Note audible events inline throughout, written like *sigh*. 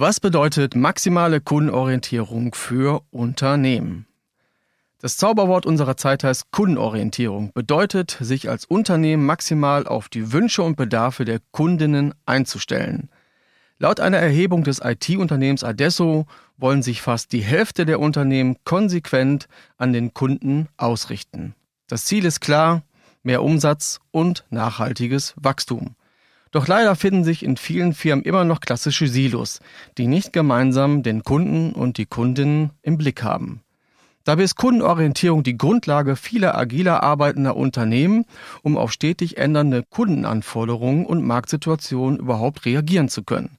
Was bedeutet maximale Kundenorientierung für Unternehmen? Das Zauberwort unserer Zeit heißt Kundenorientierung, bedeutet, sich als Unternehmen maximal auf die Wünsche und Bedarfe der Kundinnen einzustellen. Laut einer Erhebung des IT-Unternehmens Adesso wollen sich fast die Hälfte der Unternehmen konsequent an den Kunden ausrichten. Das Ziel ist klar, mehr Umsatz und nachhaltiges Wachstum. Doch leider finden sich in vielen Firmen immer noch klassische Silos, die nicht gemeinsam den Kunden und die Kundinnen im Blick haben. Dabei ist Kundenorientierung die Grundlage vieler agiler arbeitender Unternehmen, um auf stetig ändernde Kundenanforderungen und Marktsituationen überhaupt reagieren zu können.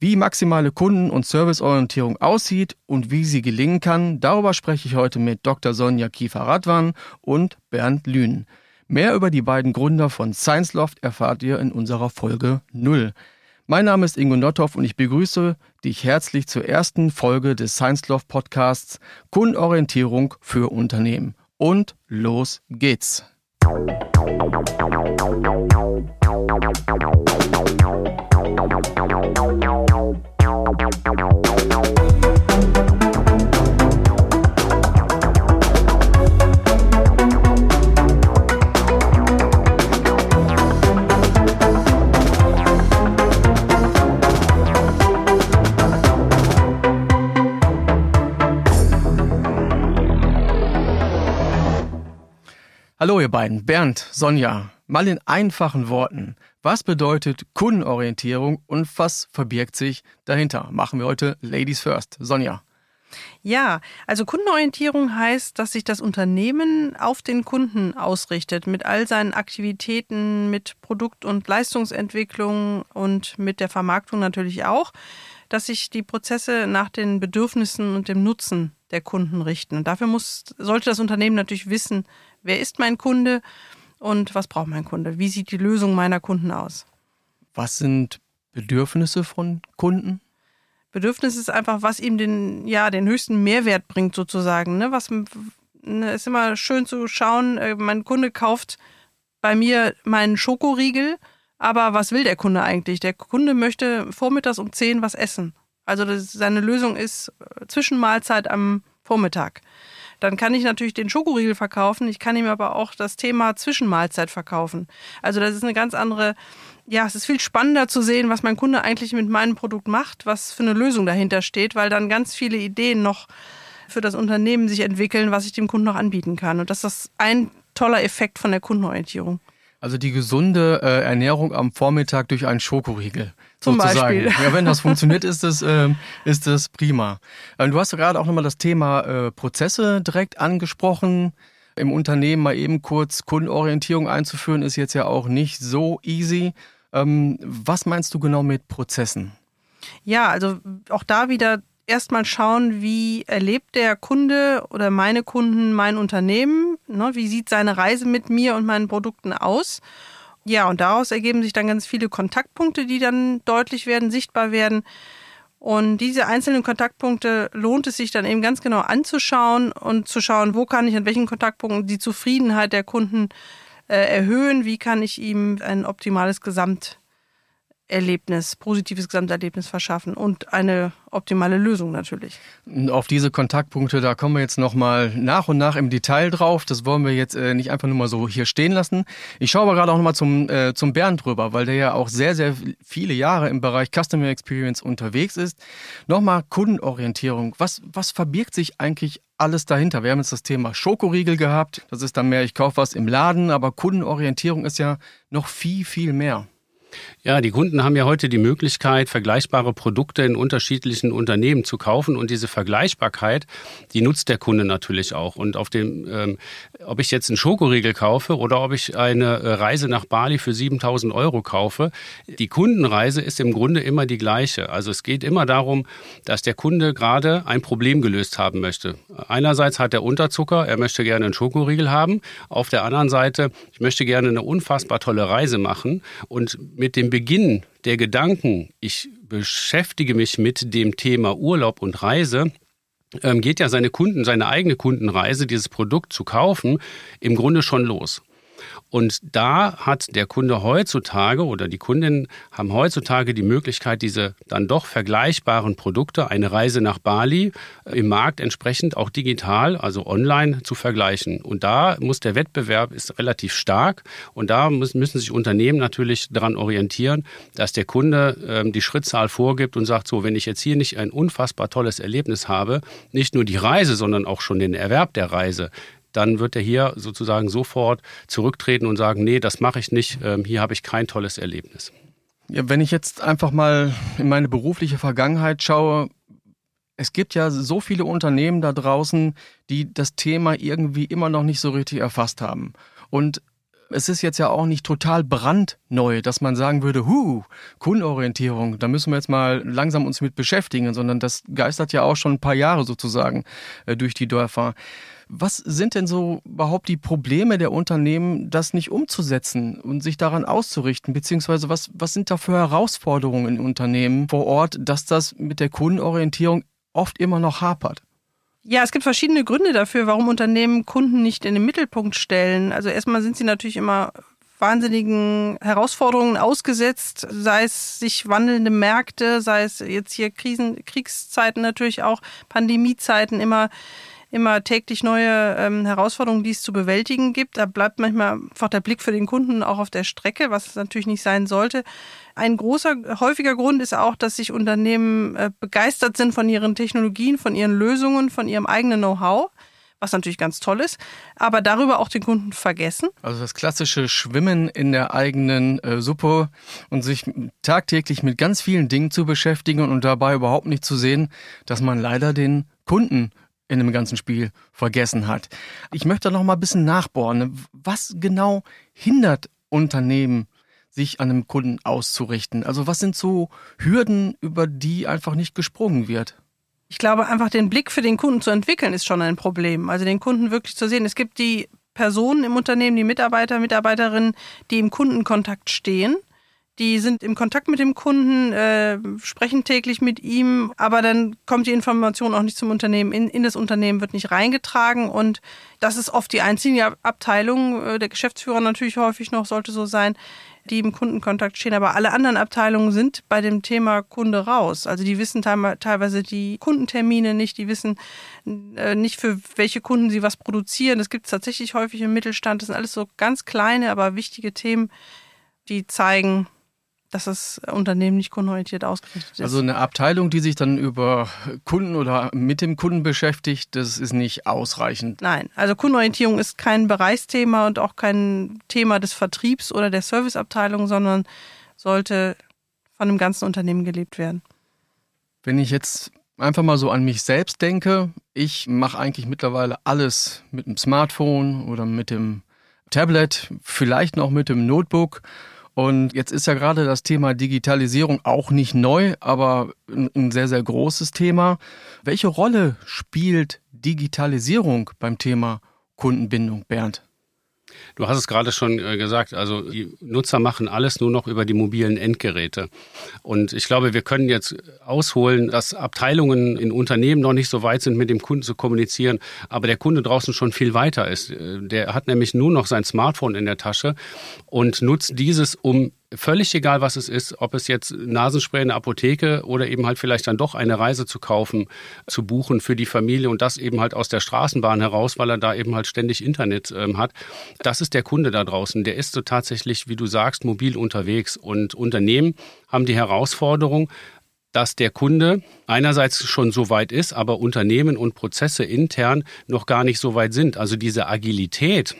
Wie maximale Kunden- und Serviceorientierung aussieht und wie sie gelingen kann, darüber spreche ich heute mit Dr. Sonja Kiefer-Radwan und Bernd Lühn. Mehr über die beiden Gründer von ScienceLoft erfahrt ihr in unserer Folge 0. Mein Name ist Ingo Nothoff und ich begrüße dich herzlich zur ersten Folge des ScienceLoft Podcasts Kundenorientierung für Unternehmen. Und los geht's. Hallo ihr beiden, Bernd, Sonja. Mal in einfachen Worten. Was bedeutet Kundenorientierung und was verbirgt sich dahinter? Machen wir heute Ladies First. Sonja. Ja, also Kundenorientierung heißt, dass sich das Unternehmen auf den Kunden ausrichtet, mit all seinen Aktivitäten, mit Produkt- und Leistungsentwicklung und mit der Vermarktung natürlich auch, dass sich die Prozesse nach den Bedürfnissen und dem Nutzen der Kunden richten. Und dafür muss, sollte das Unternehmen natürlich wissen, wer ist mein Kunde und was braucht mein Kunde? Wie sieht die Lösung meiner Kunden aus? Was sind Bedürfnisse von Kunden? Bedürfnis ist einfach, was ihm den, ja, den höchsten Mehrwert bringt, sozusagen. Ne? Was ne, ist immer schön zu schauen, äh, mein Kunde kauft bei mir meinen Schokoriegel, aber was will der Kunde eigentlich? Der Kunde möchte vormittags um 10 was essen. Also das, seine Lösung ist äh, Zwischenmahlzeit am Vormittag. Dann kann ich natürlich den Schokoriegel verkaufen, ich kann ihm aber auch das Thema Zwischenmahlzeit verkaufen. Also das ist eine ganz andere, ja, es ist viel spannender zu sehen, was mein Kunde eigentlich mit meinem Produkt macht, was für eine Lösung dahinter steht, weil dann ganz viele Ideen noch für das Unternehmen sich entwickeln, was ich dem Kunden noch anbieten kann. Und das ist ein toller Effekt von der Kundenorientierung. Also die gesunde äh, Ernährung am Vormittag durch einen Schokoriegel. Zum sozusagen. Beispiel. Ja, wenn das *laughs* funktioniert, ist das, äh, ist das prima. Ähm, du hast gerade auch nochmal das Thema äh, Prozesse direkt angesprochen. Im Unternehmen mal eben kurz Kundenorientierung einzuführen, ist jetzt ja auch nicht so easy. Ähm, was meinst du genau mit Prozessen? Ja, also auch da wieder erstmal schauen, wie erlebt der Kunde oder meine Kunden mein Unternehmen, ne? wie sieht seine Reise mit mir und meinen Produkten aus. Ja, und daraus ergeben sich dann ganz viele Kontaktpunkte, die dann deutlich werden, sichtbar werden. Und diese einzelnen Kontaktpunkte lohnt es sich dann eben ganz genau anzuschauen und zu schauen, wo kann ich an welchen Kontaktpunkten die Zufriedenheit der Kunden äh, erhöhen, wie kann ich ihm ein optimales Gesamt Erlebnis, positives Gesamterlebnis verschaffen und eine optimale Lösung natürlich. Auf diese Kontaktpunkte, da kommen wir jetzt nochmal nach und nach im Detail drauf. Das wollen wir jetzt äh, nicht einfach nur mal so hier stehen lassen. Ich schaue aber gerade auch nochmal zum, äh, zum Bernd drüber, weil der ja auch sehr, sehr viele Jahre im Bereich Customer Experience unterwegs ist. Nochmal Kundenorientierung. Was, was verbirgt sich eigentlich alles dahinter? Wir haben jetzt das Thema Schokoriegel gehabt. Das ist dann mehr, ich kaufe was im Laden, aber Kundenorientierung ist ja noch viel, viel mehr. Ja, die Kunden haben ja heute die Möglichkeit, vergleichbare Produkte in unterschiedlichen Unternehmen zu kaufen und diese Vergleichbarkeit, die nutzt der Kunde natürlich auch. Und auf dem, ähm, ob ich jetzt einen Schokoriegel kaufe oder ob ich eine äh, Reise nach Bali für 7000 Euro kaufe, die Kundenreise ist im Grunde immer die gleiche. Also es geht immer darum, dass der Kunde gerade ein Problem gelöst haben möchte. Einerseits hat er Unterzucker, er möchte gerne einen Schokoriegel haben. Auf der anderen Seite, ich möchte gerne eine unfassbar tolle Reise machen und mit dem Beginn der Gedanken, ich beschäftige mich mit dem Thema Urlaub und Reise, ähm, geht ja seine Kunden, seine eigene Kundenreise, dieses Produkt zu kaufen, im Grunde schon los. Und da hat der Kunde heutzutage oder die Kundinnen haben heutzutage die Möglichkeit, diese dann doch vergleichbaren Produkte, eine Reise nach Bali, äh, im Markt entsprechend auch digital, also online zu vergleichen. Und da muss der Wettbewerb ist relativ stark und da müssen, müssen sich Unternehmen natürlich daran orientieren, dass der Kunde ähm, die Schrittzahl vorgibt und sagt, so, wenn ich jetzt hier nicht ein unfassbar tolles Erlebnis habe, nicht nur die Reise, sondern auch schon den Erwerb der Reise, dann wird er hier sozusagen sofort zurücktreten und sagen, nee, das mache ich nicht, ähm, hier habe ich kein tolles Erlebnis. Ja, wenn ich jetzt einfach mal in meine berufliche Vergangenheit schaue, es gibt ja so viele Unternehmen da draußen, die das Thema irgendwie immer noch nicht so richtig erfasst haben. Und es ist jetzt ja auch nicht total brandneu, dass man sagen würde, hu, Kundenorientierung, da müssen wir jetzt mal langsam uns mit beschäftigen, sondern das geistert ja auch schon ein paar Jahre sozusagen äh, durch die Dörfer. Was sind denn so überhaupt die Probleme der Unternehmen, das nicht umzusetzen und sich daran auszurichten? Beziehungsweise was, was sind da für Herausforderungen in Unternehmen vor Ort, dass das mit der Kundenorientierung oft immer noch hapert? Ja, es gibt verschiedene Gründe dafür, warum Unternehmen Kunden nicht in den Mittelpunkt stellen. Also erstmal sind sie natürlich immer wahnsinnigen Herausforderungen ausgesetzt, sei es sich wandelnde Märkte, sei es jetzt hier Krisen, Kriegszeiten natürlich auch, Pandemiezeiten immer immer täglich neue ähm, Herausforderungen, die es zu bewältigen gibt. Da bleibt manchmal einfach der Blick für den Kunden auch auf der Strecke, was es natürlich nicht sein sollte. Ein großer, häufiger Grund ist auch, dass sich Unternehmen äh, begeistert sind von ihren Technologien, von ihren Lösungen, von ihrem eigenen Know-how was natürlich ganz toll ist, aber darüber auch den Kunden vergessen. Also das klassische Schwimmen in der eigenen äh, Suppe und sich tagtäglich mit ganz vielen Dingen zu beschäftigen und dabei überhaupt nicht zu sehen, dass man leider den Kunden in dem ganzen Spiel vergessen hat. Ich möchte noch mal ein bisschen nachbohren. Was genau hindert Unternehmen, sich an einem Kunden auszurichten? Also was sind so Hürden, über die einfach nicht gesprungen wird? Ich glaube, einfach den Blick für den Kunden zu entwickeln, ist schon ein Problem. Also den Kunden wirklich zu sehen. Es gibt die Personen im Unternehmen, die Mitarbeiter, Mitarbeiterinnen, die im Kundenkontakt stehen die sind im Kontakt mit dem Kunden, äh, sprechen täglich mit ihm, aber dann kommt die Information auch nicht zum Unternehmen. In, in das Unternehmen wird nicht reingetragen und das ist oft die einzige Abteilung. Äh, der Geschäftsführer natürlich häufig noch sollte so sein, die im Kundenkontakt stehen. Aber alle anderen Abteilungen sind bei dem Thema Kunde raus. Also die wissen teilweise die Kundentermine nicht, die wissen äh, nicht, für welche Kunden sie was produzieren. Das gibt es tatsächlich häufig im Mittelstand. Das sind alles so ganz kleine, aber wichtige Themen, die zeigen, dass das Unternehmen nicht kundenorientiert ausgerichtet ist. Also eine Abteilung, die sich dann über Kunden oder mit dem Kunden beschäftigt, das ist nicht ausreichend. Nein, also Kundenorientierung ist kein Bereichsthema und auch kein Thema des Vertriebs oder der Serviceabteilung, sondern sollte von dem ganzen Unternehmen gelebt werden. Wenn ich jetzt einfach mal so an mich selbst denke, ich mache eigentlich mittlerweile alles mit dem Smartphone oder mit dem Tablet, vielleicht noch mit dem Notebook. Und jetzt ist ja gerade das Thema Digitalisierung auch nicht neu, aber ein sehr, sehr großes Thema. Welche Rolle spielt Digitalisierung beim Thema Kundenbindung, Bernd? Du hast es gerade schon äh, gesagt, also die Nutzer machen alles nur noch über die mobilen Endgeräte. Und ich glaube, wir können jetzt ausholen, dass Abteilungen in Unternehmen noch nicht so weit sind, mit dem Kunden zu kommunizieren, aber der Kunde draußen schon viel weiter ist. Äh, der hat nämlich nur noch sein Smartphone in der Tasche und nutzt dieses, um völlig egal, was es ist, ob es jetzt Nasenspray in der Apotheke oder eben halt vielleicht dann doch eine Reise zu kaufen, zu buchen für die Familie und das eben halt aus der Straßenbahn heraus, weil er da eben halt ständig Internet ähm, hat. Das ist der Kunde da draußen. Der ist so tatsächlich, wie du sagst, mobil unterwegs und Unternehmen haben die Herausforderung, dass der Kunde einerseits schon so weit ist, aber Unternehmen und Prozesse intern noch gar nicht so weit sind. Also diese Agilität,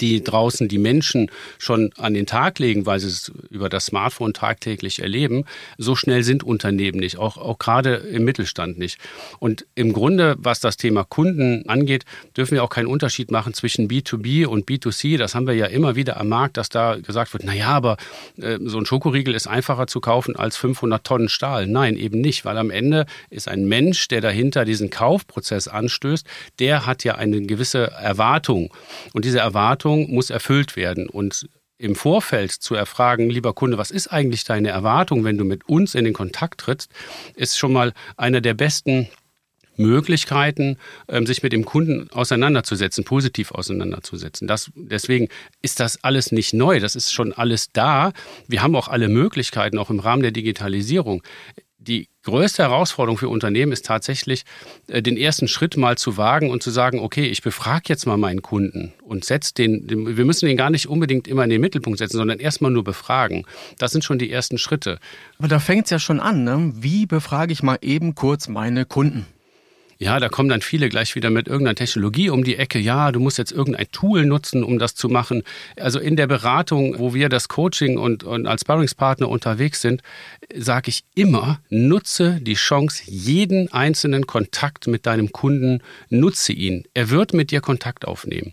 die draußen die Menschen schon an den Tag legen, weil sie es über das Smartphone tagtäglich erleben, so schnell sind Unternehmen nicht, auch, auch gerade im Mittelstand nicht. Und im Grunde, was das Thema Kunden angeht, dürfen wir auch keinen Unterschied machen zwischen B2B und B2C. Das haben wir ja immer wieder am Markt, dass da gesagt wird, na ja, aber äh, so ein Schokoriegel ist einfacher zu kaufen als 500 Tonnen Stahl. Nein, eben nicht, weil am Ende ist ein Mensch, der dahinter diesen Kaufprozess anstößt, der hat ja eine gewisse Erwartung. Und diese Erwartung Erwartung muss erfüllt werden. Und im Vorfeld zu erfragen, lieber Kunde, was ist eigentlich deine Erwartung, wenn du mit uns in den Kontakt trittst, ist schon mal einer der besten Möglichkeiten, ähm, sich mit dem Kunden auseinanderzusetzen, positiv auseinanderzusetzen. Das, deswegen ist das alles nicht neu, das ist schon alles da. Wir haben auch alle Möglichkeiten, auch im Rahmen der Digitalisierung. Die größte Herausforderung für Unternehmen ist tatsächlich, äh, den ersten Schritt mal zu wagen und zu sagen, okay, ich befrage jetzt mal meinen Kunden und setze den, den, wir müssen den gar nicht unbedingt immer in den Mittelpunkt setzen, sondern erstmal nur befragen. Das sind schon die ersten Schritte. Aber da fängt es ja schon an, ne? Wie befrage ich mal eben kurz meine Kunden? Ja, da kommen dann viele gleich wieder mit irgendeiner Technologie um die Ecke. Ja, du musst jetzt irgendein Tool nutzen, um das zu machen. Also in der Beratung, wo wir das Coaching und, und als Sparringspartner unterwegs sind, sage ich immer, nutze die Chance, jeden einzelnen Kontakt mit deinem Kunden, nutze ihn. Er wird mit dir Kontakt aufnehmen.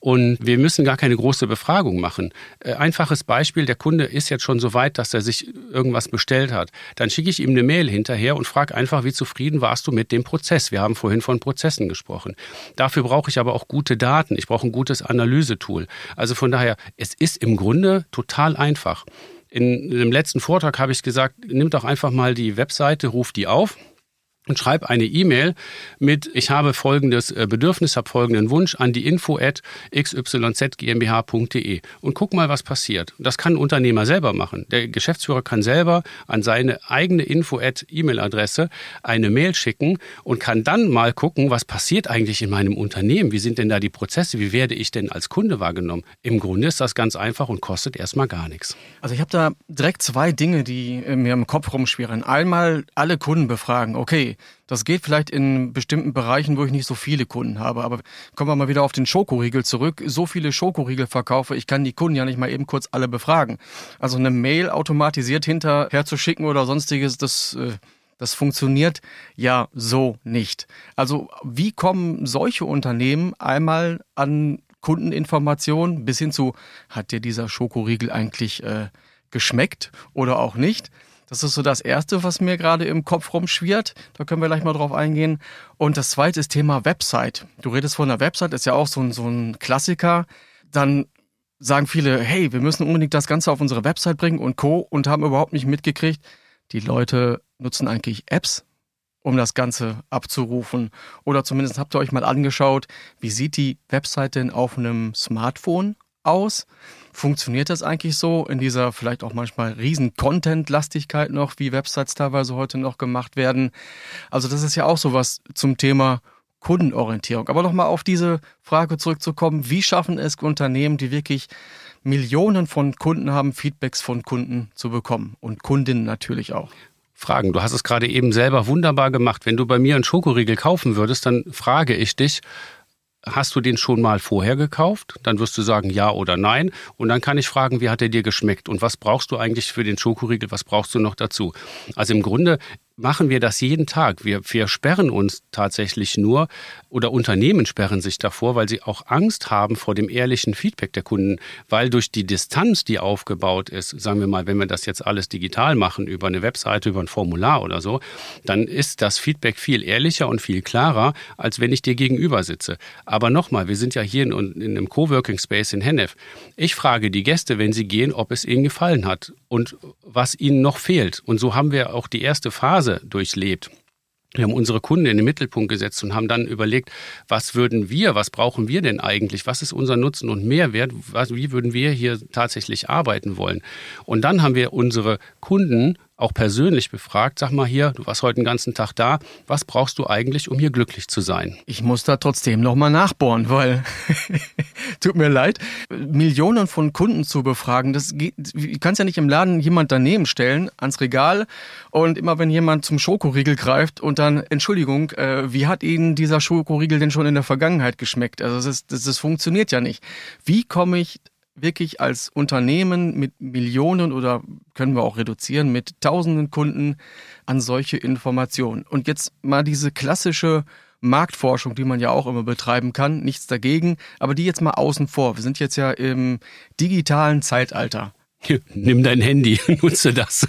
Und wir müssen gar keine große Befragung machen. Äh, einfaches Beispiel, der Kunde ist jetzt schon so weit, dass er sich irgendwas bestellt hat. Dann schicke ich ihm eine Mail hinterher und frage einfach, wie zufrieden warst du mit dem Prozess? Wir haben vorhin von Prozessen gesprochen. Dafür brauche ich aber auch gute Daten. Ich brauche ein gutes Analysetool. Also von daher, es ist im Grunde total einfach. In dem letzten Vortrag habe ich gesagt, nimm doch einfach mal die Webseite, ruf die auf und schreib eine E-Mail mit, ich habe folgendes äh, Bedürfnis, habe folgenden Wunsch an die info at xyzgmbh.de und guck mal, was passiert. Das kann ein Unternehmer selber machen. Der Geschäftsführer kann selber an seine eigene info at E-Mail-Adresse eine Mail schicken und kann dann mal gucken, was passiert eigentlich in meinem Unternehmen? Wie sind denn da die Prozesse? Wie werde ich denn als Kunde wahrgenommen? Im Grunde ist das ganz einfach und kostet erstmal gar nichts. Also ich habe da direkt zwei Dinge, die mir im Kopf rumschwirren. Einmal alle Kunden befragen. Okay, das geht vielleicht in bestimmten Bereichen, wo ich nicht so viele Kunden habe. Aber kommen wir mal wieder auf den Schokoriegel zurück. So viele Schokoriegel verkaufe, ich kann die Kunden ja nicht mal eben kurz alle befragen. Also eine Mail automatisiert hinterher zu schicken oder sonstiges, das, äh, das funktioniert ja so nicht. Also wie kommen solche Unternehmen einmal an Kundeninformationen bis hin zu, hat dir dieser Schokoriegel eigentlich äh, geschmeckt oder auch nicht? Das ist so das Erste, was mir gerade im Kopf rumschwirrt. Da können wir gleich mal drauf eingehen. Und das Zweite ist Thema Website. Du redest von einer Website, ist ja auch so ein, so ein Klassiker. Dann sagen viele, hey, wir müssen unbedingt das Ganze auf unsere Website bringen und Co. und haben überhaupt nicht mitgekriegt, die Leute nutzen eigentlich Apps, um das Ganze abzurufen. Oder zumindest habt ihr euch mal angeschaut, wie sieht die Website denn auf einem Smartphone aus? Funktioniert das eigentlich so in dieser vielleicht auch manchmal riesen Content-Lastigkeit noch, wie Websites teilweise heute noch gemacht werden? Also das ist ja auch sowas zum Thema Kundenorientierung. Aber nochmal auf diese Frage zurückzukommen, wie schaffen es Unternehmen, die wirklich Millionen von Kunden haben, Feedbacks von Kunden zu bekommen und Kundinnen natürlich auch? Fragen. Du hast es gerade eben selber wunderbar gemacht. Wenn du bei mir einen Schokoriegel kaufen würdest, dann frage ich dich, hast du den schon mal vorher gekauft? Dann wirst du sagen ja oder nein. Und dann kann ich fragen, wie hat er dir geschmeckt? Und was brauchst du eigentlich für den Schokoriegel? Was brauchst du noch dazu? Also im Grunde machen wir das jeden Tag. Wir, wir sperren uns tatsächlich nur oder Unternehmen sperren sich davor, weil sie auch Angst haben vor dem ehrlichen Feedback der Kunden, weil durch die Distanz, die aufgebaut ist, sagen wir mal, wenn wir das jetzt alles digital machen, über eine Webseite, über ein Formular oder so, dann ist das Feedback viel ehrlicher und viel klarer, als wenn ich dir gegenüber sitze. Aber nochmal, wir sind ja hier in, in einem Coworking Space in Hennef. Ich frage die Gäste, wenn sie gehen, ob es ihnen gefallen hat und was ihnen noch fehlt. Und so haben wir auch die erste Phase Phase durchlebt. Wir haben unsere Kunden in den Mittelpunkt gesetzt und haben dann überlegt, was würden wir, was brauchen wir denn eigentlich, was ist unser Nutzen und Mehrwert, wie würden wir hier tatsächlich arbeiten wollen. Und dann haben wir unsere Kunden auch persönlich befragt, sag mal hier, du warst heute den ganzen Tag da, was brauchst du eigentlich, um hier glücklich zu sein? Ich muss da trotzdem nochmal nachbohren, weil, *laughs* tut mir leid, Millionen von Kunden zu befragen, das geht, du kannst ja nicht im Laden jemand daneben stellen, ans Regal und immer wenn jemand zum Schokoriegel greift und dann, Entschuldigung, äh, wie hat Ihnen dieser Schokoriegel denn schon in der Vergangenheit geschmeckt? Also das, das, das funktioniert ja nicht. Wie komme ich wirklich als Unternehmen mit Millionen oder können wir auch reduzieren mit tausenden Kunden an solche Informationen. Und jetzt mal diese klassische Marktforschung, die man ja auch immer betreiben kann, nichts dagegen, aber die jetzt mal außen vor. Wir sind jetzt ja im digitalen Zeitalter. Nimm dein Handy, *laughs* nutze das,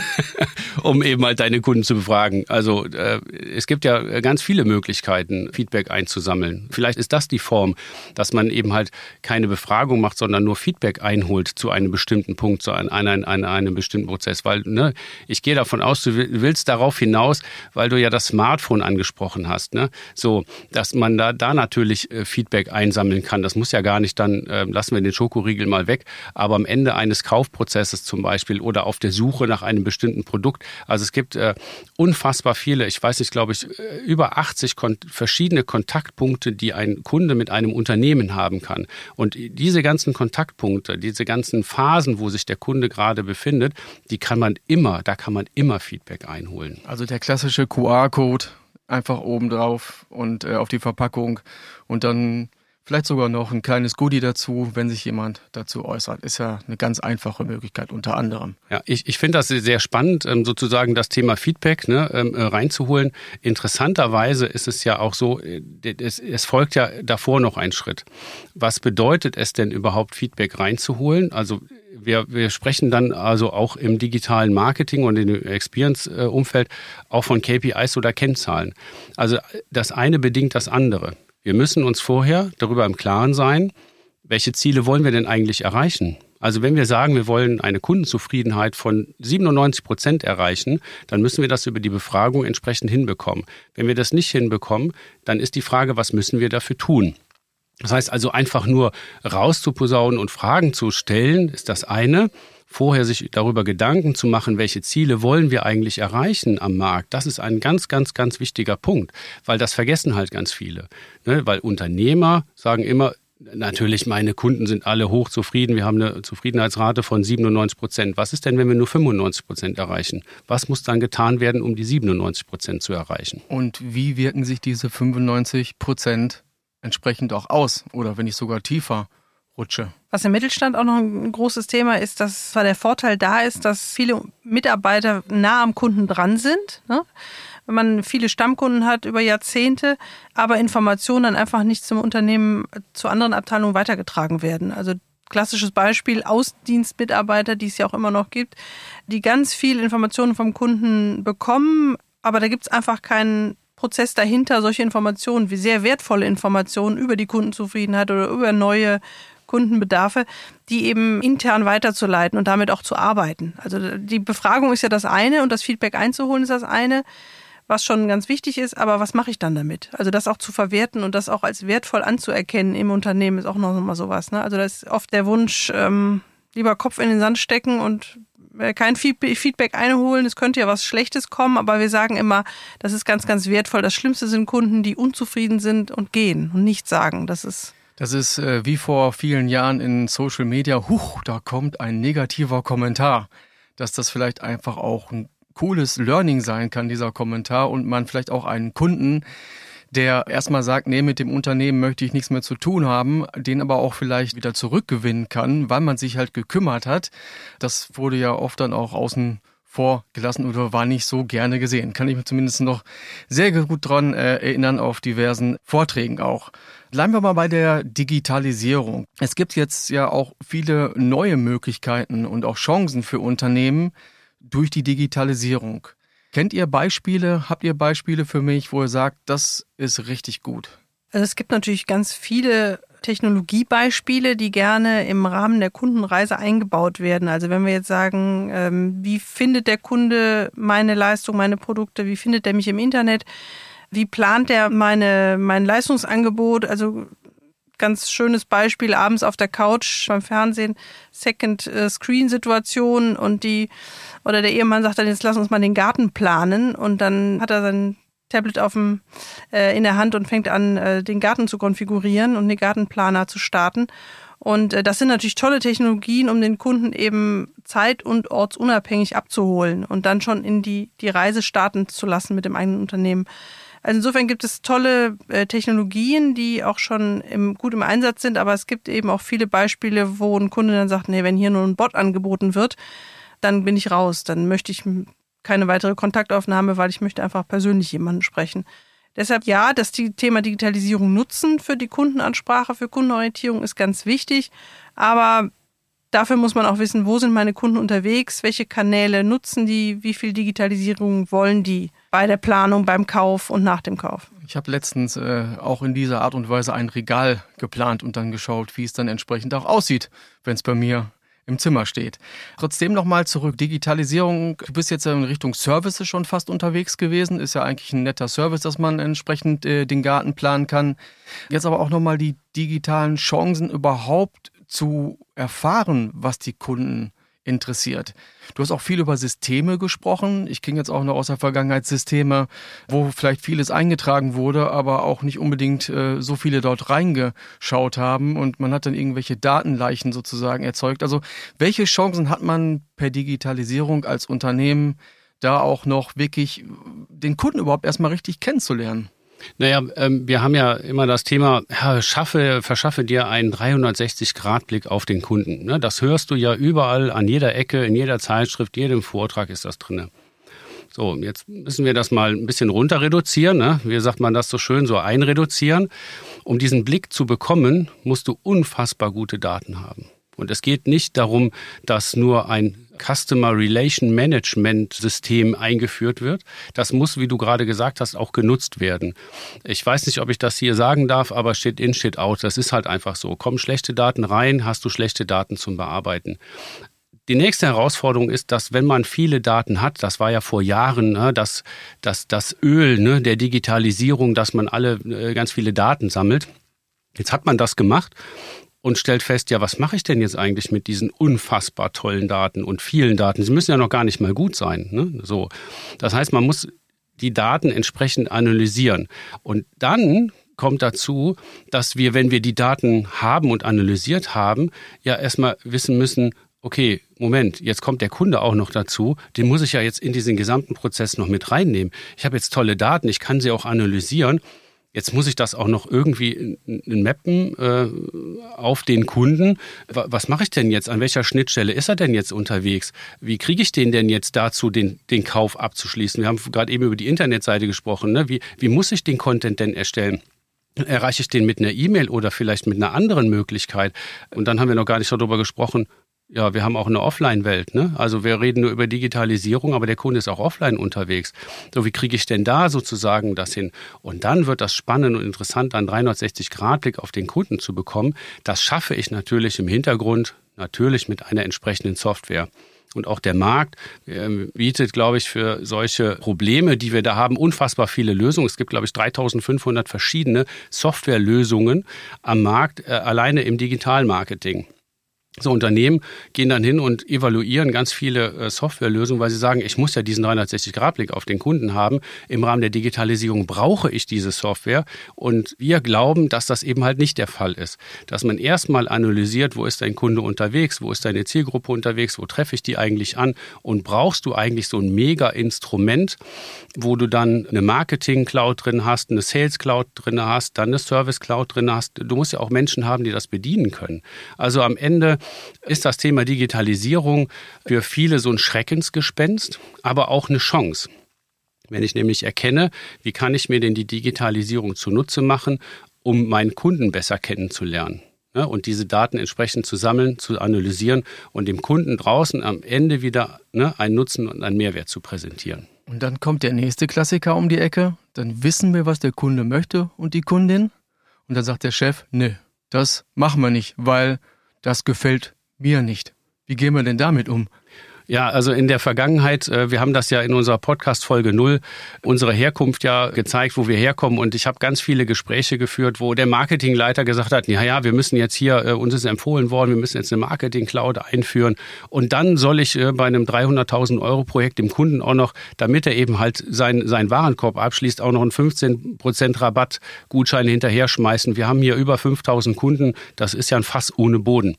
*laughs* um eben halt deine Kunden zu befragen. Also äh, es gibt ja ganz viele Möglichkeiten, Feedback einzusammeln. Vielleicht ist das die Form, dass man eben halt keine Befragung macht, sondern nur Feedback einholt zu einem bestimmten Punkt, zu einem, einem, einem, einem bestimmten Prozess. Weil ne, ich gehe davon aus, du willst darauf hinaus, weil du ja das Smartphone angesprochen hast, ne? so dass man da, da natürlich äh, Feedback einsammeln kann. Das muss ja gar nicht dann, äh, lassen wir den Schokoriegel mal weg, aber am Ende eines Kaufprozesses zum Beispiel oder auf der Suche nach einem bestimmten Produkt. Also es gibt äh, unfassbar viele, ich weiß nicht, glaube ich, äh, über 80 kon verschiedene Kontaktpunkte, die ein Kunde mit einem Unternehmen haben kann. Und diese ganzen Kontaktpunkte, diese ganzen Phasen, wo sich der Kunde gerade befindet, die kann man immer, da kann man immer Feedback einholen. Also der klassische QR-Code einfach oben drauf und äh, auf die Verpackung und dann Vielleicht sogar noch ein kleines Goodie dazu, wenn sich jemand dazu äußert. Ist ja eine ganz einfache Möglichkeit unter anderem. Ja, ich, ich finde das sehr spannend, ähm, sozusagen das Thema Feedback ne, ähm, äh, reinzuholen. Interessanterweise ist es ja auch so, äh, es, es folgt ja davor noch ein Schritt. Was bedeutet es denn überhaupt, Feedback reinzuholen? Also wir, wir sprechen dann also auch im digitalen Marketing und im Experience-Umfeld auch von KPIs oder Kennzahlen. Also das eine bedingt das andere. Wir müssen uns vorher darüber im Klaren sein, welche Ziele wollen wir denn eigentlich erreichen? Also wenn wir sagen, wir wollen eine Kundenzufriedenheit von 97 Prozent erreichen, dann müssen wir das über die Befragung entsprechend hinbekommen. Wenn wir das nicht hinbekommen, dann ist die Frage, was müssen wir dafür tun? Das heißt also einfach nur rauszuposaunen und Fragen zu stellen, ist das eine vorher sich darüber Gedanken zu machen, welche Ziele wollen wir eigentlich erreichen am Markt, das ist ein ganz, ganz, ganz wichtiger Punkt, weil das vergessen halt ganz viele. Ne? Weil Unternehmer sagen immer, Natürlich, meine Kunden sind alle hochzufrieden. Wir haben eine Zufriedenheitsrate von 97 Prozent. Was ist denn, wenn wir nur 95 Prozent erreichen? Was muss dann getan werden, um die 97 Prozent zu erreichen? Und wie wirken sich diese 95 Prozent entsprechend auch aus oder wenn nicht sogar tiefer rutsche? Was im Mittelstand auch noch ein großes Thema ist, dass zwar der Vorteil da ist, dass viele Mitarbeiter nah am Kunden dran sind. Ne? Wenn man viele Stammkunden hat über Jahrzehnte, aber Informationen dann einfach nicht zum Unternehmen, zu anderen Abteilungen weitergetragen werden. Also klassisches Beispiel Außendienstmitarbeiter, die es ja auch immer noch gibt, die ganz viel Informationen vom Kunden bekommen, aber da gibt es einfach keinen Prozess dahinter, solche Informationen, wie sehr wertvolle Informationen über die Kundenzufriedenheit oder über neue Kundenbedarfe, die eben intern weiterzuleiten und damit auch zu arbeiten. Also die Befragung ist ja das eine und das Feedback einzuholen ist das eine, was schon ganz wichtig ist, aber was mache ich dann damit? Also das auch zu verwerten und das auch als wertvoll anzuerkennen im Unternehmen ist auch noch mal sowas. Ne? Also da ist oft der Wunsch, ähm, lieber Kopf in den Sand stecken und äh, kein Feedback einholen. Es könnte ja was Schlechtes kommen, aber wir sagen immer, das ist ganz, ganz wertvoll. Das Schlimmste sind Kunden, die unzufrieden sind und gehen und nichts sagen. Das ist das ist äh, wie vor vielen Jahren in Social Media, huch, da kommt ein negativer Kommentar. Dass das vielleicht einfach auch ein cooles Learning sein kann, dieser Kommentar, und man vielleicht auch einen Kunden, der erstmal sagt, nee, mit dem Unternehmen möchte ich nichts mehr zu tun haben, den aber auch vielleicht wieder zurückgewinnen kann, weil man sich halt gekümmert hat. Das wurde ja oft dann auch außen vorgelassen oder war nicht so gerne gesehen. Kann ich mir zumindest noch sehr gut dran äh, erinnern auf diversen Vorträgen auch. Bleiben wir mal bei der Digitalisierung. Es gibt jetzt ja auch viele neue Möglichkeiten und auch Chancen für Unternehmen durch die Digitalisierung. Kennt ihr Beispiele? Habt ihr Beispiele für mich, wo ihr sagt, das ist richtig gut? Also es gibt natürlich ganz viele Technologiebeispiele, die gerne im Rahmen der Kundenreise eingebaut werden. Also wenn wir jetzt sagen, ähm, wie findet der Kunde meine Leistung, meine Produkte, wie findet er mich im Internet, wie plant er meine, mein Leistungsangebot? Also ganz schönes Beispiel abends auf der Couch beim Fernsehen, Second äh, Screen Situation und die oder der Ehemann sagt dann jetzt lass uns mal den Garten planen und dann hat er sein Tablet auf dem, äh, in der Hand und fängt an, äh, den Garten zu konfigurieren und den Gartenplaner zu starten. Und äh, das sind natürlich tolle Technologien, um den Kunden eben zeit- und ortsunabhängig abzuholen und dann schon in die, die Reise starten zu lassen mit dem eigenen Unternehmen. Also insofern gibt es tolle äh, Technologien, die auch schon im, gut im Einsatz sind, aber es gibt eben auch viele Beispiele, wo ein Kunde dann sagt, nee, wenn hier nur ein Bot angeboten wird, dann bin ich raus, dann möchte ich keine weitere Kontaktaufnahme, weil ich möchte einfach persönlich jemanden sprechen. Deshalb ja, das Thema Digitalisierung nutzen für die Kundenansprache, für Kundenorientierung ist ganz wichtig, aber dafür muss man auch wissen, wo sind meine Kunden unterwegs, welche Kanäle nutzen die, wie viel Digitalisierung wollen die bei der Planung, beim Kauf und nach dem Kauf. Ich habe letztens äh, auch in dieser Art und Weise ein Regal geplant und dann geschaut, wie es dann entsprechend auch aussieht, wenn es bei mir im Zimmer steht. Trotzdem nochmal zurück. Digitalisierung, du bist jetzt in Richtung Services schon fast unterwegs gewesen. Ist ja eigentlich ein netter Service, dass man entsprechend äh, den Garten planen kann. Jetzt aber auch nochmal die digitalen Chancen überhaupt zu erfahren, was die Kunden interessiert. Du hast auch viel über Systeme gesprochen. Ich kenne jetzt auch noch aus der Vergangenheit Systeme, wo vielleicht vieles eingetragen wurde, aber auch nicht unbedingt äh, so viele dort reingeschaut haben und man hat dann irgendwelche Datenleichen sozusagen erzeugt. Also welche Chancen hat man per Digitalisierung als Unternehmen da auch noch wirklich den Kunden überhaupt erstmal richtig kennenzulernen? Naja, ähm, wir haben ja immer das Thema, ja, schaffe, verschaffe dir einen 360-Grad-Blick auf den Kunden. Ne? Das hörst du ja überall, an jeder Ecke, in jeder Zeitschrift, jedem Vortrag ist das drin. So, jetzt müssen wir das mal ein bisschen runter reduzieren. Ne? Wie sagt man das so schön, so einreduzieren. Um diesen Blick zu bekommen, musst du unfassbar gute Daten haben. Und es geht nicht darum, dass nur ein Customer Relation Management System eingeführt wird. Das muss, wie du gerade gesagt hast, auch genutzt werden. Ich weiß nicht, ob ich das hier sagen darf, aber shit in, shit out. Das ist halt einfach so. Kommen schlechte Daten rein, hast du schlechte Daten zum Bearbeiten. Die nächste Herausforderung ist, dass wenn man viele Daten hat, das war ja vor Jahren ne, das, das, das Öl ne, der Digitalisierung, dass man alle äh, ganz viele Daten sammelt. Jetzt hat man das gemacht und stellt fest, ja, was mache ich denn jetzt eigentlich mit diesen unfassbar tollen Daten und vielen Daten? Sie müssen ja noch gar nicht mal gut sein. Ne? So, das heißt, man muss die Daten entsprechend analysieren und dann kommt dazu, dass wir, wenn wir die Daten haben und analysiert haben, ja erstmal wissen müssen, okay, Moment, jetzt kommt der Kunde auch noch dazu, den muss ich ja jetzt in diesen gesamten Prozess noch mit reinnehmen. Ich habe jetzt tolle Daten, ich kann sie auch analysieren Jetzt muss ich das auch noch irgendwie mappen äh, auf den Kunden. Was mache ich denn jetzt? An welcher Schnittstelle ist er denn jetzt unterwegs? Wie kriege ich den denn jetzt dazu, den, den Kauf abzuschließen? Wir haben gerade eben über die Internetseite gesprochen. Ne? Wie, wie muss ich den Content denn erstellen? Erreiche ich den mit einer E-Mail oder vielleicht mit einer anderen Möglichkeit? Und dann haben wir noch gar nicht darüber gesprochen, ja, wir haben auch eine Offline-Welt. Ne? Also wir reden nur über Digitalisierung, aber der Kunde ist auch offline unterwegs. So, wie kriege ich denn da sozusagen das hin? Und dann wird das spannend und interessant, einen 360-Grad-Blick auf den Kunden zu bekommen. Das schaffe ich natürlich im Hintergrund, natürlich mit einer entsprechenden Software. Und auch der Markt äh, bietet, glaube ich, für solche Probleme, die wir da haben, unfassbar viele Lösungen. Es gibt, glaube ich, 3500 verschiedene Softwarelösungen am Markt, äh, alleine im Digitalmarketing. So Unternehmen gehen dann hin und evaluieren ganz viele äh, Softwarelösungen, weil sie sagen, ich muss ja diesen 360-Grad-Blick auf den Kunden haben. Im Rahmen der Digitalisierung brauche ich diese Software. Und wir glauben, dass das eben halt nicht der Fall ist. Dass man erstmal analysiert, wo ist dein Kunde unterwegs, wo ist deine Zielgruppe unterwegs, wo treffe ich die eigentlich an und brauchst du eigentlich so ein Mega-Instrument, wo du dann eine Marketing-Cloud drin hast, eine Sales-Cloud drin hast, dann eine Service-Cloud drin hast. Du musst ja auch Menschen haben, die das bedienen können. Also am Ende ist das Thema Digitalisierung für viele so ein Schreckensgespenst, aber auch eine Chance. Wenn ich nämlich erkenne, wie kann ich mir denn die Digitalisierung zunutze machen, um meinen Kunden besser kennenzulernen. Ne, und diese Daten entsprechend zu sammeln, zu analysieren und dem Kunden draußen am Ende wieder ne, einen Nutzen und einen Mehrwert zu präsentieren. Und dann kommt der nächste Klassiker um die Ecke. Dann wissen wir, was der Kunde möchte und die Kundin. Und dann sagt der Chef, nö, das machen wir nicht, weil das gefällt mir nicht. Wie gehen wir denn damit um? Ja, also in der Vergangenheit, äh, wir haben das ja in unserer Podcast-Folge null unsere Herkunft ja gezeigt, wo wir herkommen. Und ich habe ganz viele Gespräche geführt, wo der Marketingleiter gesagt hat, ja, ja, wir müssen jetzt hier, äh, uns ist empfohlen worden, wir müssen jetzt eine Marketing-Cloud einführen. Und dann soll ich äh, bei einem 300.000 Euro Projekt dem Kunden auch noch, damit er eben halt sein, sein Warenkorb abschließt, auch noch einen 15 Prozent Rabattgutschein hinterher schmeißen. Wir haben hier über 5000 Kunden. Das ist ja ein Fass ohne Boden.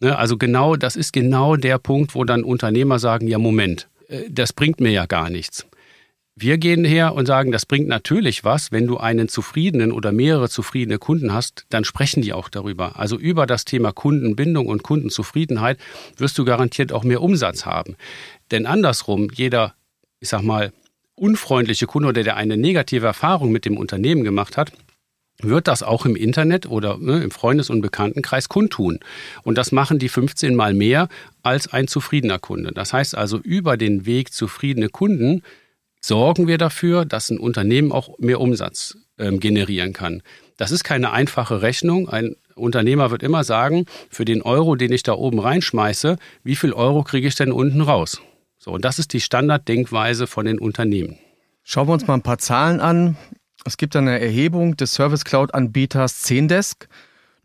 Ne, also genau, das ist genau der Punkt, wo dann Unternehmer sagen, ja Moment, äh, das bringt mir ja gar nichts. Wir gehen her und sagen, das bringt natürlich was. Wenn du einen zufriedenen oder mehrere zufriedene Kunden hast, dann sprechen die auch darüber. Also über das Thema Kundenbindung und Kundenzufriedenheit wirst du garantiert auch mehr Umsatz haben. Denn andersrum, jeder, ich sag mal, unfreundliche Kunde oder der eine negative Erfahrung mit dem Unternehmen gemacht hat, wird das auch im Internet oder ne, im Freundes- und Bekanntenkreis kundtun. Und das machen die 15 mal mehr als ein zufriedener Kunde. Das heißt also, über den Weg zufriedene Kunden sorgen wir dafür, dass ein Unternehmen auch mehr Umsatz ähm, generieren kann. Das ist keine einfache Rechnung. Ein Unternehmer wird immer sagen, für den Euro, den ich da oben reinschmeiße, wie viel Euro kriege ich denn unten raus? So, und das ist die Standarddenkweise von den Unternehmen. Schauen wir uns mal ein paar Zahlen an. Es gibt eine Erhebung des Service Cloud-Anbieters Zendesk.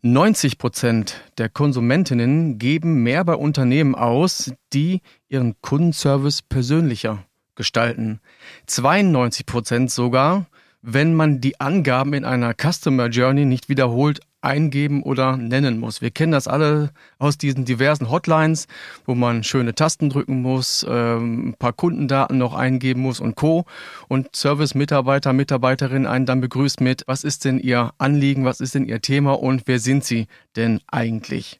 90 Prozent der Konsumentinnen geben mehr bei Unternehmen aus, die ihren Kundenservice persönlicher gestalten. 92 Prozent sogar, wenn man die Angaben in einer Customer Journey nicht wiederholt eingeben oder nennen muss. Wir kennen das alle aus diesen diversen Hotlines, wo man schöne Tasten drücken muss, ähm, ein paar Kundendaten noch eingeben muss und Co. Und Service-Mitarbeiter, Mitarbeiterin einen dann begrüßt mit, was ist denn Ihr Anliegen, was ist denn Ihr Thema und wer sind Sie denn eigentlich?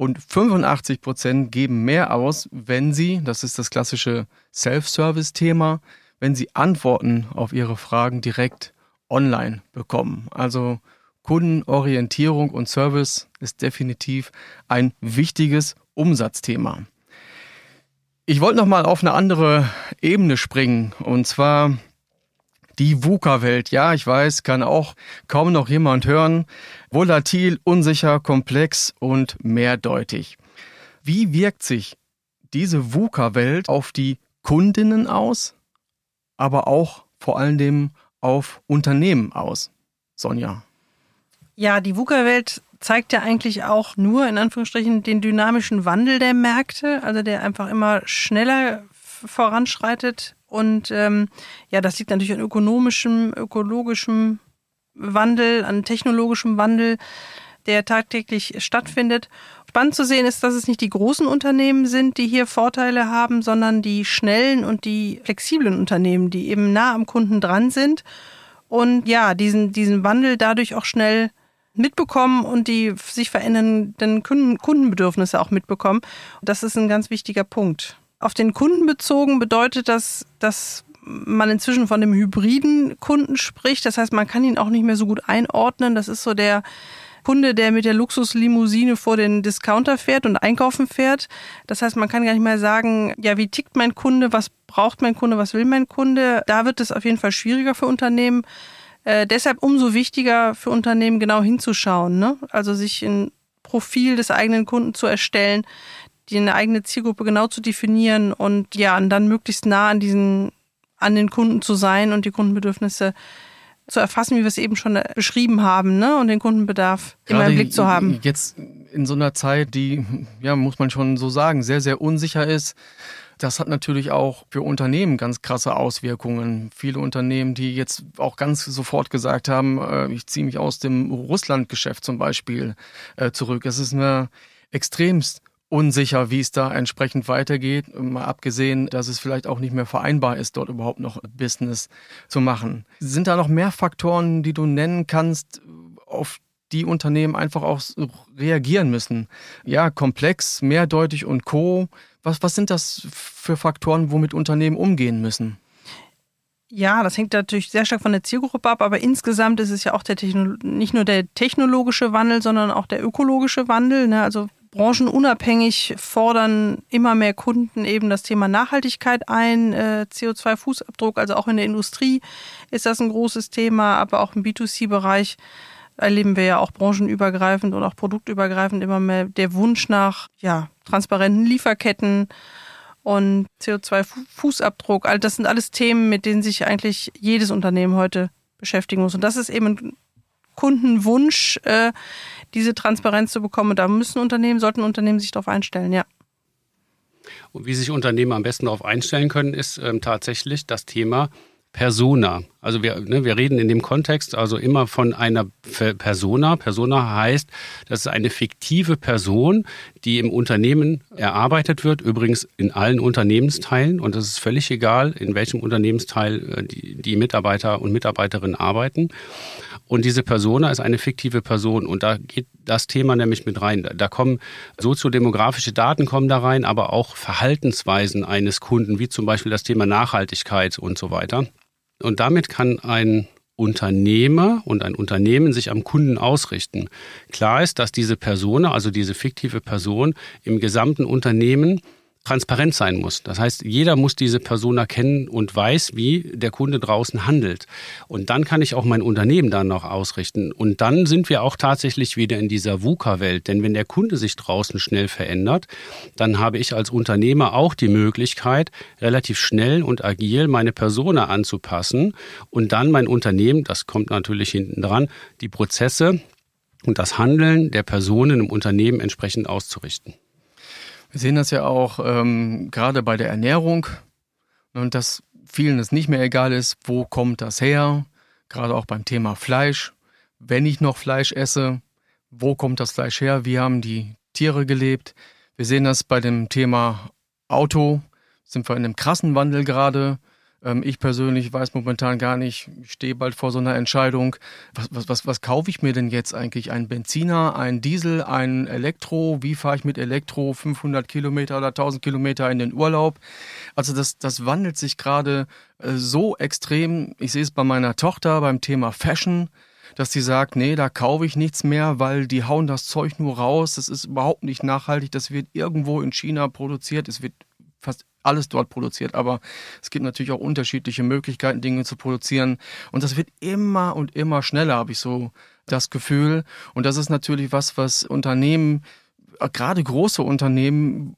Und 85 Prozent geben mehr aus, wenn sie, das ist das klassische Self-Service-Thema, wenn sie Antworten auf ihre Fragen direkt online bekommen. Also Kundenorientierung und Service ist definitiv ein wichtiges Umsatzthema. Ich wollte noch mal auf eine andere Ebene springen und zwar die VUCA-Welt. Ja, ich weiß, kann auch kaum noch jemand hören. Volatil, unsicher, komplex und mehrdeutig. Wie wirkt sich diese VUCA-Welt auf die Kundinnen aus, aber auch vor Dingen auf Unternehmen aus? Sonja. Ja, die VUCA-Welt zeigt ja eigentlich auch nur in Anführungsstrichen den dynamischen Wandel der Märkte, also der einfach immer schneller voranschreitet. Und ähm, ja, das liegt natürlich an ökonomischem, ökologischem Wandel, an technologischem Wandel, der tagtäglich stattfindet. Spannend zu sehen ist, dass es nicht die großen Unternehmen sind, die hier Vorteile haben, sondern die schnellen und die flexiblen Unternehmen, die eben nah am Kunden dran sind und ja, diesen, diesen Wandel dadurch auch schnell mitbekommen und die sich verändernden Kundenbedürfnisse auch mitbekommen. Das ist ein ganz wichtiger Punkt. Auf den Kunden bezogen bedeutet das, dass man inzwischen von dem hybriden Kunden spricht. Das heißt, man kann ihn auch nicht mehr so gut einordnen. Das ist so der Kunde, der mit der Luxuslimousine vor den Discounter fährt und einkaufen fährt. Das heißt, man kann gar nicht mehr sagen, ja, wie tickt mein Kunde, was braucht mein Kunde, was will mein Kunde. Da wird es auf jeden Fall schwieriger für Unternehmen. Äh, deshalb umso wichtiger für Unternehmen genau hinzuschauen, ne? also sich ein Profil des eigenen Kunden zu erstellen, die eine eigene Zielgruppe genau zu definieren und ja, und dann möglichst nah an diesen, an den Kunden zu sein und die Kundenbedürfnisse zu erfassen, wie wir es eben schon beschrieben haben, ne? Und den Kundenbedarf Gerade immer im Blick zu haben. Jetzt in so einer Zeit, die, ja, muss man schon so sagen, sehr, sehr unsicher ist, das hat natürlich auch für Unternehmen ganz krasse Auswirkungen. Viele Unternehmen, die jetzt auch ganz sofort gesagt haben, äh, ich ziehe mich aus dem Russlandgeschäft zum Beispiel äh, zurück. Es ist mir extremst unsicher, wie es da entsprechend weitergeht. Mal abgesehen, dass es vielleicht auch nicht mehr vereinbar ist, dort überhaupt noch Business zu machen. Sind da noch mehr Faktoren, die du nennen kannst, auf die Unternehmen einfach auch reagieren müssen? Ja, komplex, mehrdeutig und co. Was, was sind das für Faktoren, womit Unternehmen umgehen müssen? Ja, das hängt natürlich sehr stark von der Zielgruppe ab, aber insgesamt ist es ja auch der nicht nur der technologische Wandel, sondern auch der ökologische Wandel. Ne? Also branchenunabhängig fordern immer mehr Kunden eben das Thema Nachhaltigkeit ein, äh, CO2-Fußabdruck, also auch in der Industrie ist das ein großes Thema, aber auch im B2C-Bereich erleben wir ja auch branchenübergreifend und auch produktübergreifend immer mehr der Wunsch nach ja, transparenten Lieferketten und CO2-Fußabdruck. All das sind alles Themen, mit denen sich eigentlich jedes Unternehmen heute beschäftigen muss. Und das ist eben ein Kundenwunsch, äh, diese Transparenz zu bekommen. Und da müssen Unternehmen, sollten Unternehmen sich darauf einstellen, ja. Und wie sich Unternehmen am besten darauf einstellen können, ist ähm, tatsächlich das Thema Persona. Also wir, ne, wir reden in dem Kontext also immer von einer Persona. Persona heißt, das ist eine fiktive Person, die im Unternehmen erarbeitet wird, übrigens in allen Unternehmensteilen. Und es ist völlig egal, in welchem Unternehmensteil äh, die, die Mitarbeiter und Mitarbeiterinnen arbeiten. Und diese Persona ist eine fiktive Person. Und da geht das Thema nämlich mit rein. Da kommen soziodemografische Daten kommen da rein, aber auch Verhaltensweisen eines Kunden, wie zum Beispiel das Thema Nachhaltigkeit und so weiter. Und damit kann ein Unternehmer und ein Unternehmen sich am Kunden ausrichten. Klar ist, dass diese Person, also diese fiktive Person, im gesamten Unternehmen transparent sein muss. Das heißt, jeder muss diese Person erkennen und weiß, wie der Kunde draußen handelt. Und dann kann ich auch mein Unternehmen dann noch ausrichten. Und dann sind wir auch tatsächlich wieder in dieser VUCA-Welt. Denn wenn der Kunde sich draußen schnell verändert, dann habe ich als Unternehmer auch die Möglichkeit, relativ schnell und agil meine Persona anzupassen und dann mein Unternehmen, das kommt natürlich hinten dran, die Prozesse und das Handeln der Personen im Unternehmen entsprechend auszurichten. Wir sehen das ja auch ähm, gerade bei der Ernährung und dass vielen es nicht mehr egal ist, wo kommt das her, gerade auch beim Thema Fleisch. Wenn ich noch Fleisch esse, wo kommt das Fleisch her? Wie haben die Tiere gelebt? Wir sehen das bei dem Thema Auto, sind wir in einem krassen Wandel gerade. Ähm, ich persönlich weiß momentan gar nicht, ich stehe bald vor so einer Entscheidung, was, was, was, was kaufe ich mir denn jetzt eigentlich? Ein Benziner, ein Diesel, ein Elektro? Wie fahre ich mit Elektro 500 Kilometer oder 1000 Kilometer in den Urlaub? Also das, das wandelt sich gerade äh, so extrem. Ich sehe es bei meiner Tochter beim Thema Fashion dass sie sagt, nee, da kaufe ich nichts mehr, weil die hauen das Zeug nur raus, das ist überhaupt nicht nachhaltig, das wird irgendwo in China produziert, es wird fast alles dort produziert, aber es gibt natürlich auch unterschiedliche Möglichkeiten, Dinge zu produzieren. Und das wird immer und immer schneller, habe ich so das Gefühl. Und das ist natürlich was, was Unternehmen, äh, gerade große Unternehmen,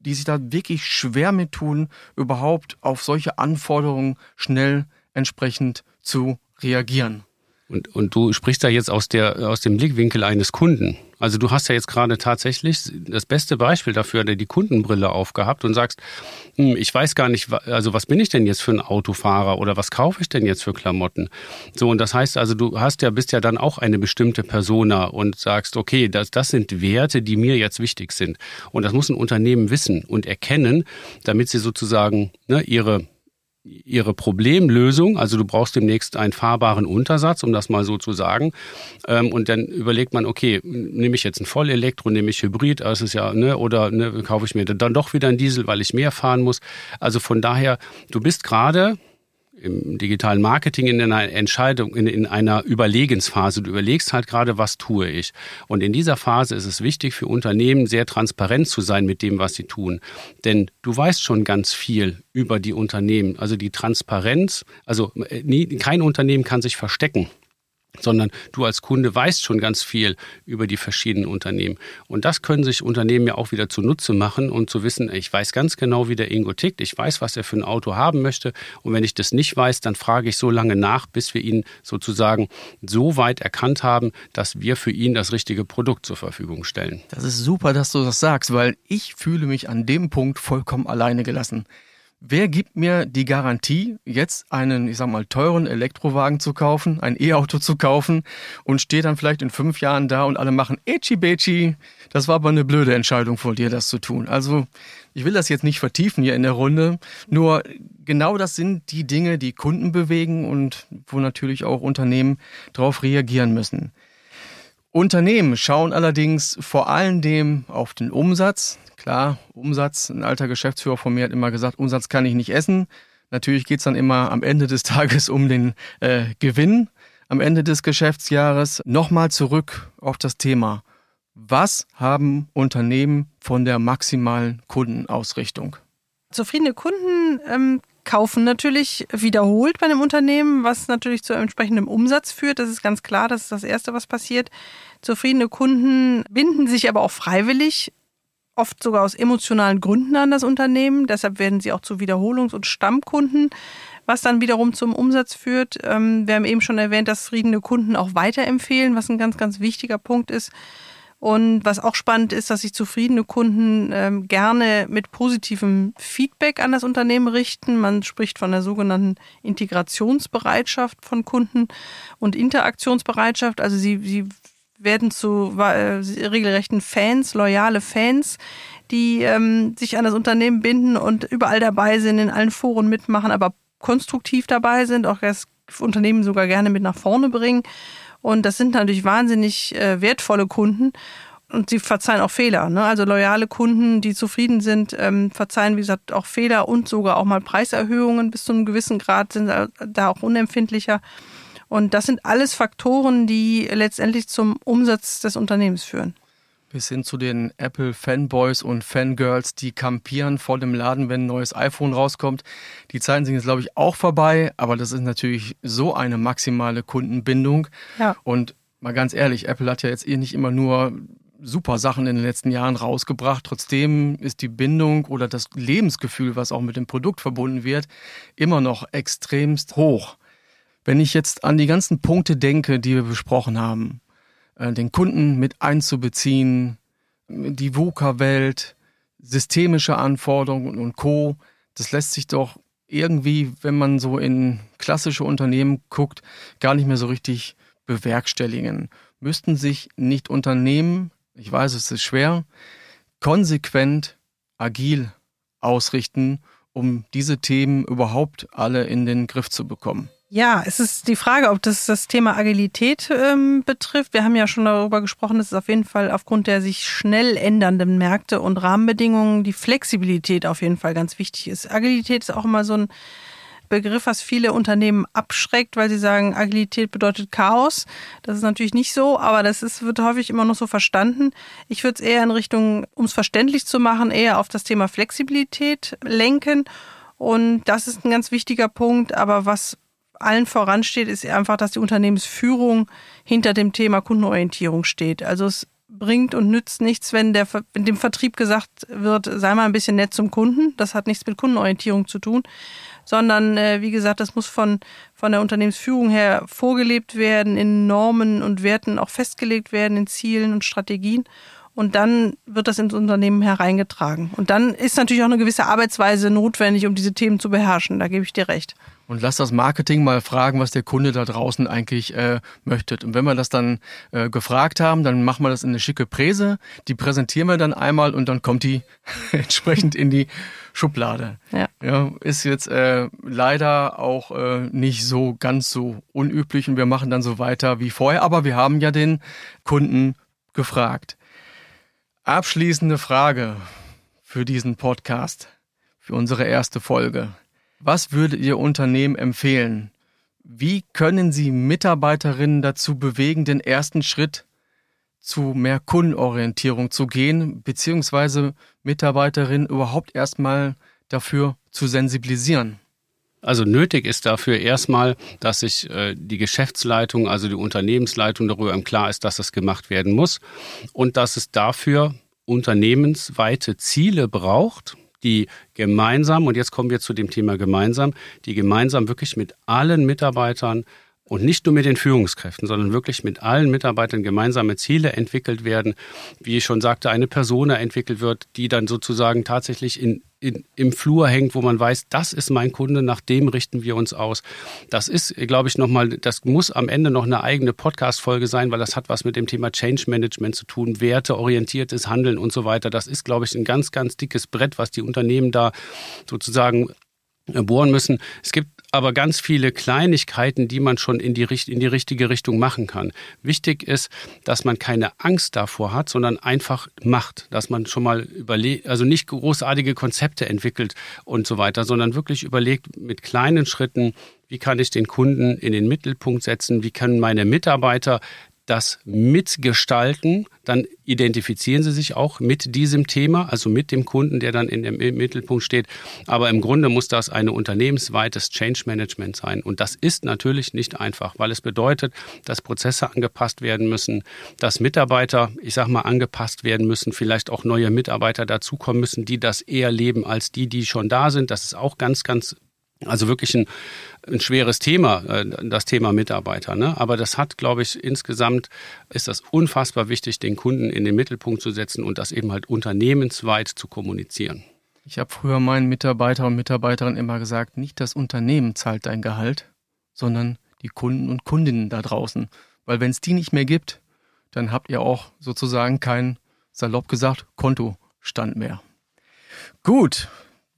die sich da wirklich schwer mit tun, überhaupt auf solche Anforderungen schnell entsprechend zu reagieren. Und, und du sprichst da jetzt aus, der, aus dem Blickwinkel eines Kunden. Also du hast ja jetzt gerade tatsächlich das beste Beispiel dafür, der die Kundenbrille aufgehabt und sagst, hm, ich weiß gar nicht, also was bin ich denn jetzt für ein Autofahrer oder was kaufe ich denn jetzt für Klamotten? So, und das heißt also, du hast ja, bist ja dann auch eine bestimmte Persona und sagst, okay, das, das sind Werte, die mir jetzt wichtig sind. Und das muss ein Unternehmen wissen und erkennen, damit sie sozusagen ne, ihre ihre Problemlösung. Also du brauchst demnächst einen fahrbaren Untersatz, um das mal so zu sagen. Ähm, und dann überlegt man, okay, nehme ich jetzt ein Vollelektro, nehme ich Hybrid, das ist ja, ne, oder ne, kaufe ich mir dann doch wieder einen Diesel, weil ich mehr fahren muss. Also von daher, du bist gerade im digitalen Marketing in einer Entscheidung, in, in einer Überlegensphase. Du überlegst halt gerade, was tue ich. Und in dieser Phase ist es wichtig für Unternehmen, sehr transparent zu sein mit dem, was sie tun. Denn du weißt schon ganz viel über die Unternehmen. Also die Transparenz, also äh, nie, kein Unternehmen kann sich verstecken sondern du als Kunde weißt schon ganz viel über die verschiedenen Unternehmen. Und das können sich Unternehmen ja auch wieder zunutze machen und zu wissen, ich weiß ganz genau, wie der Ingo tickt, ich weiß, was er für ein Auto haben möchte. Und wenn ich das nicht weiß, dann frage ich so lange nach, bis wir ihn sozusagen so weit erkannt haben, dass wir für ihn das richtige Produkt zur Verfügung stellen. Das ist super, dass du das sagst, weil ich fühle mich an dem Punkt vollkommen alleine gelassen. Wer gibt mir die Garantie, jetzt einen, ich sag mal, teuren Elektrowagen zu kaufen, ein E-Auto zu kaufen und steht dann vielleicht in fünf Jahren da und alle machen Echi Bechi. Das war aber eine blöde Entscheidung von dir, das zu tun. Also, ich will das jetzt nicht vertiefen hier in der Runde. Nur genau das sind die Dinge, die Kunden bewegen und wo natürlich auch Unternehmen darauf reagieren müssen. Unternehmen schauen allerdings vor allen Dingen auf den Umsatz. Klar, Umsatz, ein alter Geschäftsführer von mir hat immer gesagt, Umsatz kann ich nicht essen. Natürlich geht's dann immer am Ende des *laughs* Tages um den äh, Gewinn am Ende des Geschäftsjahres. Nochmal zurück auf das Thema. Was haben Unternehmen von der maximalen Kundenausrichtung? Zufriedene Kunden ähm, kaufen natürlich wiederholt bei einem Unternehmen, was natürlich zu entsprechendem Umsatz führt. Das ist ganz klar, das ist das Erste, was passiert. Zufriedene Kunden binden sich aber auch freiwillig, oft sogar aus emotionalen Gründen an das Unternehmen. Deshalb werden sie auch zu Wiederholungs- und Stammkunden, was dann wiederum zum Umsatz führt. Ähm, wir haben eben schon erwähnt, dass zufriedene Kunden auch weiterempfehlen, was ein ganz, ganz wichtiger Punkt ist. Und was auch spannend ist, dass sich zufriedene Kunden ähm, gerne mit positivem Feedback an das Unternehmen richten. Man spricht von der sogenannten Integrationsbereitschaft von Kunden und Interaktionsbereitschaft. Also sie, sie werden zu äh, regelrechten Fans, loyale Fans, die ähm, sich an das Unternehmen binden und überall dabei sind, in allen Foren mitmachen, aber konstruktiv dabei sind, auch das Unternehmen sogar gerne mit nach vorne bringen. Und das sind natürlich wahnsinnig äh, wertvolle Kunden. Und sie verzeihen auch Fehler. Ne? Also loyale Kunden, die zufrieden sind, ähm, verzeihen, wie gesagt, auch Fehler und sogar auch mal Preiserhöhungen bis zu einem gewissen Grad sind da auch unempfindlicher. Und das sind alles Faktoren, die letztendlich zum Umsatz des Unternehmens führen. Bis hin zu den Apple-Fanboys und Fangirls, die kampieren vor dem Laden, wenn ein neues iPhone rauskommt. Die Zeiten sind jetzt, glaube ich, auch vorbei, aber das ist natürlich so eine maximale Kundenbindung. Ja. Und mal ganz ehrlich, Apple hat ja jetzt eh nicht immer nur super Sachen in den letzten Jahren rausgebracht. Trotzdem ist die Bindung oder das Lebensgefühl, was auch mit dem Produkt verbunden wird, immer noch extremst hoch. Wenn ich jetzt an die ganzen Punkte denke, die wir besprochen haben, den Kunden mit einzubeziehen, die VUCA-Welt, systemische Anforderungen und Co., das lässt sich doch irgendwie, wenn man so in klassische Unternehmen guckt, gar nicht mehr so richtig bewerkstelligen. Müssten sich nicht Unternehmen ich weiß, es ist schwer, konsequent, agil ausrichten, um diese Themen überhaupt alle in den Griff zu bekommen. Ja, es ist die Frage, ob das das Thema Agilität ähm, betrifft. Wir haben ja schon darüber gesprochen, dass es auf jeden Fall aufgrund der sich schnell ändernden Märkte und Rahmenbedingungen die Flexibilität auf jeden Fall ganz wichtig ist. Agilität ist auch immer so ein Begriff, was viele Unternehmen abschreckt, weil sie sagen, Agilität bedeutet Chaos. Das ist natürlich nicht so, aber das ist, wird häufig immer noch so verstanden. Ich würde es eher in Richtung, um es verständlich zu machen, eher auf das Thema Flexibilität lenken. Und das ist ein ganz wichtiger Punkt. Aber was allen voransteht, ist einfach, dass die Unternehmensführung hinter dem Thema Kundenorientierung steht. Also es bringt und nützt nichts, wenn, der, wenn dem Vertrieb gesagt wird, sei mal ein bisschen nett zum Kunden. Das hat nichts mit Kundenorientierung zu tun sondern äh, wie gesagt, das muss von, von der Unternehmensführung her vorgelebt werden, in Normen und Werten auch festgelegt werden, in Zielen und Strategien. Und dann wird das ins Unternehmen hereingetragen. Und dann ist natürlich auch eine gewisse Arbeitsweise notwendig, um diese Themen zu beherrschen. Da gebe ich dir recht. Und lass das Marketing mal fragen, was der Kunde da draußen eigentlich äh, möchte. Und wenn wir das dann äh, gefragt haben, dann machen wir das in eine schicke Präse. Die präsentieren wir dann einmal und dann kommt die *laughs* entsprechend in die Schublade. Ja. ja ist jetzt äh, leider auch äh, nicht so ganz so unüblich und wir machen dann so weiter wie vorher. Aber wir haben ja den Kunden gefragt. Abschließende Frage für diesen Podcast, für unsere erste Folge. Was würde Ihr Unternehmen empfehlen? Wie können Sie Mitarbeiterinnen dazu bewegen, den ersten Schritt zu mehr Kundenorientierung zu gehen, beziehungsweise Mitarbeiterinnen überhaupt erstmal dafür zu sensibilisieren? Also nötig ist dafür erstmal, dass sich äh, die Geschäftsleitung, also die Unternehmensleitung darüber im Klar ist, dass das gemacht werden muss und dass es dafür unternehmensweite Ziele braucht, die gemeinsam, und jetzt kommen wir zu dem Thema gemeinsam, die gemeinsam wirklich mit allen Mitarbeitern und nicht nur mit den Führungskräften, sondern wirklich mit allen Mitarbeitern gemeinsame Ziele entwickelt werden. Wie ich schon sagte, eine Persona entwickelt wird, die dann sozusagen tatsächlich in, in, im Flur hängt, wo man weiß, das ist mein Kunde, nach dem richten wir uns aus. Das ist, glaube ich, nochmal, das muss am Ende noch eine eigene Podcast-Folge sein, weil das hat was mit dem Thema Change Management zu tun, werteorientiertes Handeln und so weiter. Das ist, glaube ich, ein ganz, ganz dickes Brett, was die Unternehmen da sozusagen bohren müssen. Es gibt aber ganz viele Kleinigkeiten, die man schon in die, in die richtige Richtung machen kann. Wichtig ist, dass man keine Angst davor hat, sondern einfach macht, dass man schon mal überlegt, also nicht großartige Konzepte entwickelt und so weiter, sondern wirklich überlegt mit kleinen Schritten, wie kann ich den Kunden in den Mittelpunkt setzen, wie können meine Mitarbeiter das mitgestalten, dann identifizieren sie sich auch mit diesem Thema, also mit dem Kunden, der dann in dem Mittelpunkt steht. Aber im Grunde muss das ein unternehmensweites Change Management sein. Und das ist natürlich nicht einfach, weil es bedeutet, dass Prozesse angepasst werden müssen, dass Mitarbeiter, ich sag mal, angepasst werden müssen, vielleicht auch neue Mitarbeiter dazukommen müssen, die das eher leben als die, die schon da sind. Das ist auch ganz, ganz also wirklich ein, ein schweres Thema, äh, das Thema Mitarbeiter. Ne? Aber das hat, glaube ich, insgesamt ist das unfassbar wichtig, den Kunden in den Mittelpunkt zu setzen und das eben halt unternehmensweit zu kommunizieren. Ich habe früher meinen Mitarbeiter und Mitarbeiterinnen immer gesagt, nicht das Unternehmen zahlt dein Gehalt, sondern die Kunden und Kundinnen da draußen. Weil wenn es die nicht mehr gibt, dann habt ihr auch sozusagen kein, salopp gesagt, Kontostand mehr. Gut,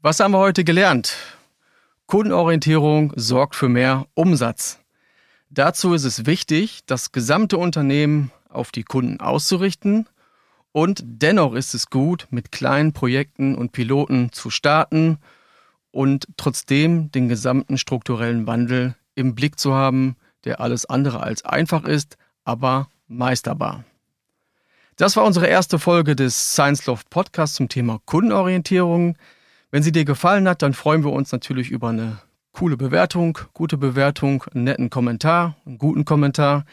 was haben wir heute gelernt? Kundenorientierung sorgt für mehr Umsatz. Dazu ist es wichtig, das gesamte Unternehmen auf die Kunden auszurichten und dennoch ist es gut, mit kleinen Projekten und Piloten zu starten und trotzdem den gesamten strukturellen Wandel im Blick zu haben, der alles andere als einfach ist, aber meisterbar. Das war unsere erste Folge des Science Loft Podcasts zum Thema Kundenorientierung. Wenn sie dir gefallen hat, dann freuen wir uns natürlich über eine coole Bewertung, gute Bewertung, einen netten Kommentar, einen guten Kommentar.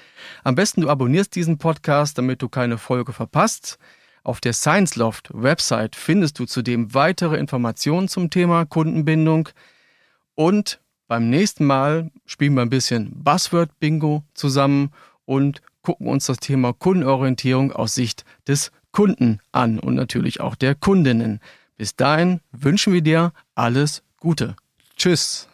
Am besten du abonnierst diesen Podcast, damit du keine Folge verpasst. Auf der Science Loft Website findest du zudem weitere Informationen zum Thema Kundenbindung. Und beim nächsten Mal spielen wir ein bisschen Buzzword Bingo zusammen und gucken uns das Thema Kundenorientierung aus Sicht des Kunden an und natürlich auch der Kundinnen. Bis dahin wünschen wir dir alles Gute. Tschüss.